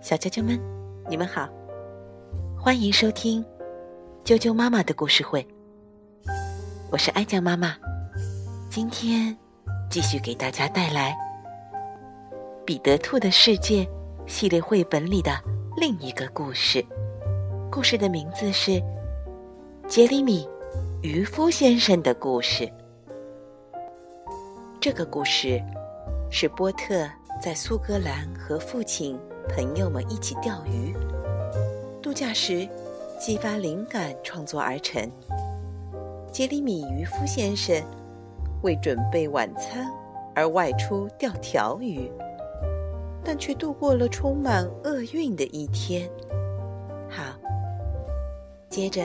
小啾啾们，你们好，欢迎收听啾啾妈妈的故事会。我是爱酱妈妈，今天继续给大家带来《彼得兔的世界》系列绘本里的另一个故事。故事的名字是《杰里米渔夫先生的故事》。这个故事是波特在苏格兰和父亲。朋友们一起钓鱼、度假时，激发灵感创作而成。杰里米渔夫先生为准备晚餐而外出钓条鱼，但却度过了充满厄运的一天。好，接着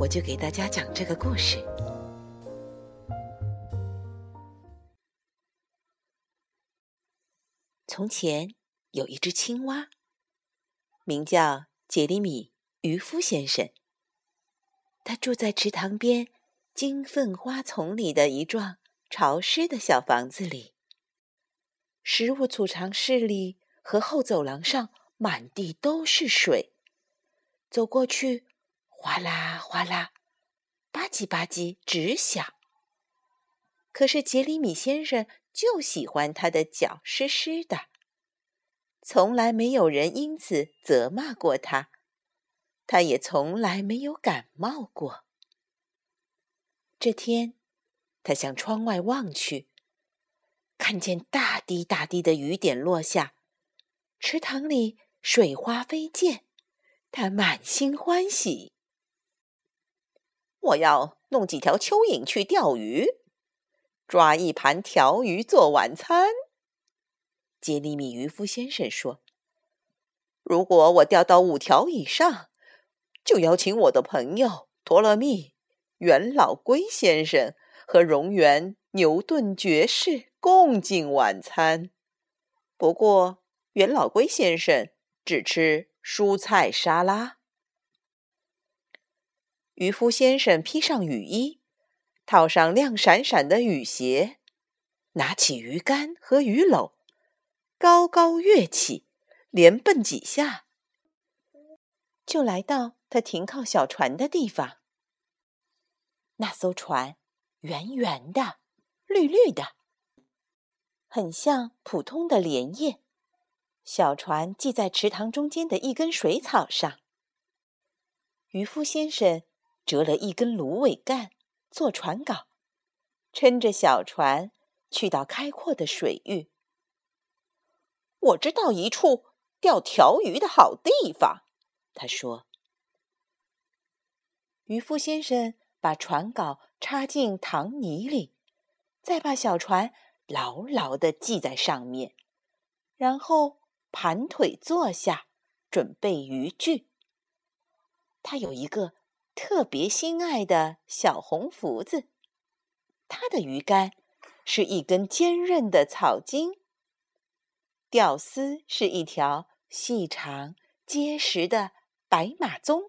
我就给大家讲这个故事。从前。有一只青蛙，名叫杰里米渔夫先生。他住在池塘边金凤花丛里的一幢潮湿的小房子里。食物储藏室里和后走廊上满地都是水，走过去，哗啦哗啦，吧唧吧唧直响。可是杰里米先生就喜欢他的脚湿湿的。从来没有人因此责骂过他，他也从来没有感冒过。这天，他向窗外望去，看见大滴大滴的雨点落下，池塘里水花飞溅，他满心欢喜。我要弄几条蚯蚓去钓鱼，抓一盘条鱼做晚餐。杰里米渔夫先生说：“如果我钓到五条以上，就邀请我的朋友托勒密、元老龟先生和荣源牛顿爵士共进晚餐。不过，元老龟先生只吃蔬菜沙拉。”渔夫先生披上雨衣，套上亮闪闪的雨鞋，拿起鱼竿和鱼篓。高高跃起，连蹦几下，就来到他停靠小船的地方。那艘船圆圆的、绿绿的，很像普通的莲叶。小船系在池塘中间的一根水草上。渔夫先生折了一根芦苇杆做船杆，撑着小船去到开阔的水域。我知道一处钓条鱼的好地方，他说。渔夫先生把船稿插进塘泥里，再把小船牢牢地系在上面，然后盘腿坐下，准备渔具。他有一个特别心爱的小红福子，他的鱼竿是一根坚韧的草茎。钓丝是一条细长结实的白马鬃，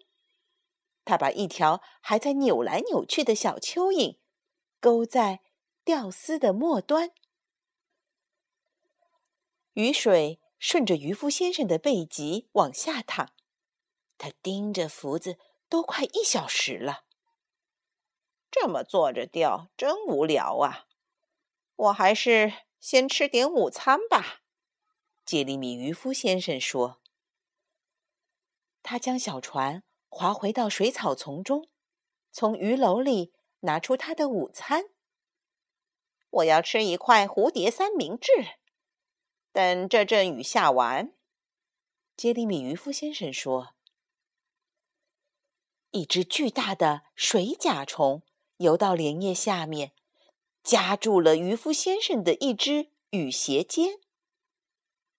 他把一条还在扭来扭去的小蚯蚓勾在钓丝的末端。雨水顺着渔夫先生的背脊往下淌，他盯着福子都快一小时了。这么坐着钓真无聊啊！我还是先吃点午餐吧。杰里米渔夫先生说：“他将小船划回到水草丛中，从鱼篓里拿出他的午餐。我要吃一块蝴蝶三明治。等这阵雨下完，杰里米渔夫先生说：‘一只巨大的水甲虫游到莲叶下面，夹住了渔夫先生的一只雨鞋尖。’”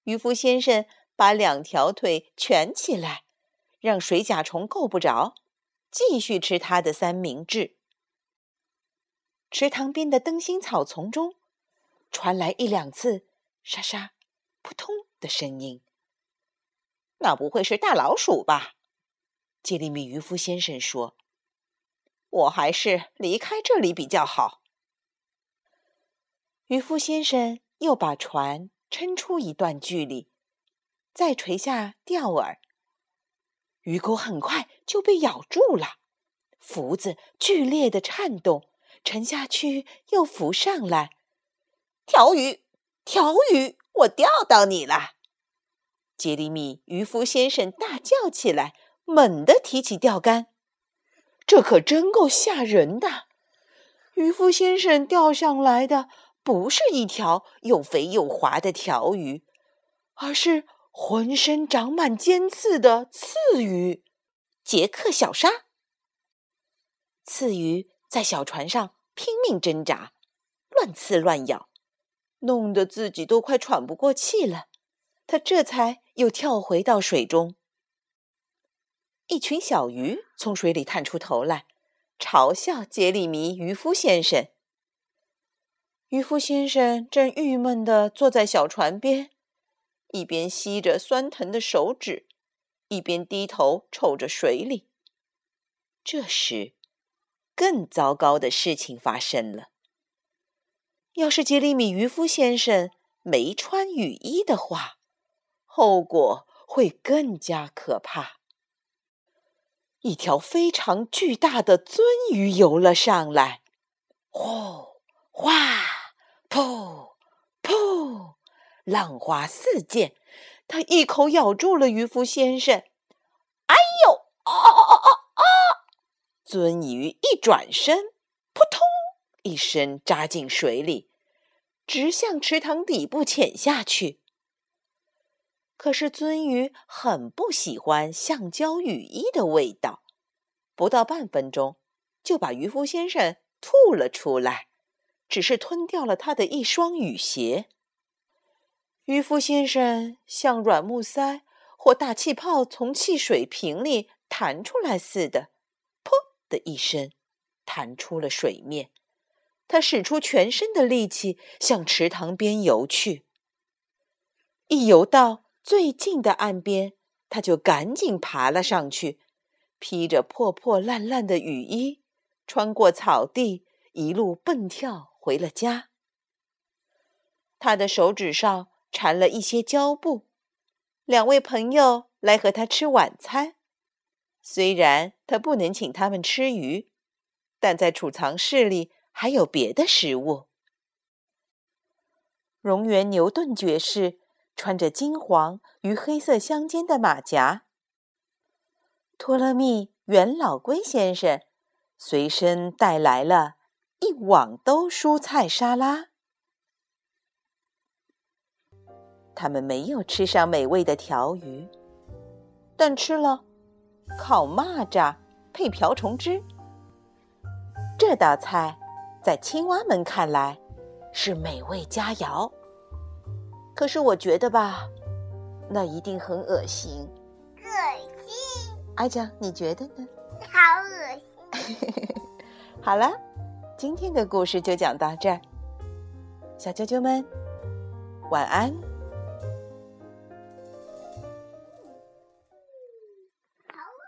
渔夫先生把两条腿蜷起来，让水甲虫够不着，继续吃他的三明治。池塘边的灯芯草丛中传来一两次沙沙、扑通的声音。那不会是大老鼠吧？杰里米渔夫先生说：“我还是离开这里比较好。”渔夫先生又把船。撑出一段距离，再垂下钓饵。鱼钩很快就被咬住了，浮子剧烈的颤动，沉下去又浮上来。条鱼，条鱼，我钓到你了！杰里米渔夫先生大叫起来，猛地提起钓竿。这可真够吓人的！渔夫先生钓上来的不是一条又肥又滑的条鱼，而是……浑身长满尖刺的刺鱼，杰克小鲨。刺鱼在小船上拼命挣扎，乱刺乱咬，弄得自己都快喘不过气了。他这才又跳回到水中。一群小鱼从水里探出头来，嘲笑杰里米渔夫先生。渔夫先生正郁闷地坐在小船边。一边吸着酸疼的手指，一边低头瞅着水里。这时，更糟糕的事情发生了。要是杰里米渔夫先生没穿雨衣的话，后果会更加可怕。一条非常巨大的鳟鱼游了上来，呼哗，噗噗。浪花四溅，它一口咬住了渔夫先生。哎呦！啊啊啊啊啊！鳟鱼一转身，扑通一声扎进水里，直向池塘底部潜下去。可是鳟鱼很不喜欢橡胶雨衣的味道，不到半分钟就把渔夫先生吐了出来，只是吞掉了他的一双雨鞋。渔夫先生像软木塞或大气泡从汽水瓶里弹出来似的，噗的一声，弹出了水面。他使出全身的力气向池塘边游去。一游到最近的岸边，他就赶紧爬了上去，披着破破烂烂的雨衣，穿过草地，一路蹦跳回了家。他的手指上。缠了一些胶布，两位朋友来和他吃晚餐。虽然他不能请他们吃鱼，但在储藏室里还有别的食物。荣源牛顿爵士穿着金黄与黑色相间的马甲。托勒密元老龟先生随身带来了一网兜蔬菜沙拉。他们没有吃上美味的条鱼，但吃了烤蚂蚱配瓢虫汁。这道菜在青蛙们看来是美味佳肴，可是我觉得吧，那一定很恶心。恶心！阿江，你觉得呢？好恶心！好了，今天的故事就讲到这儿，小啾啾们，晚安。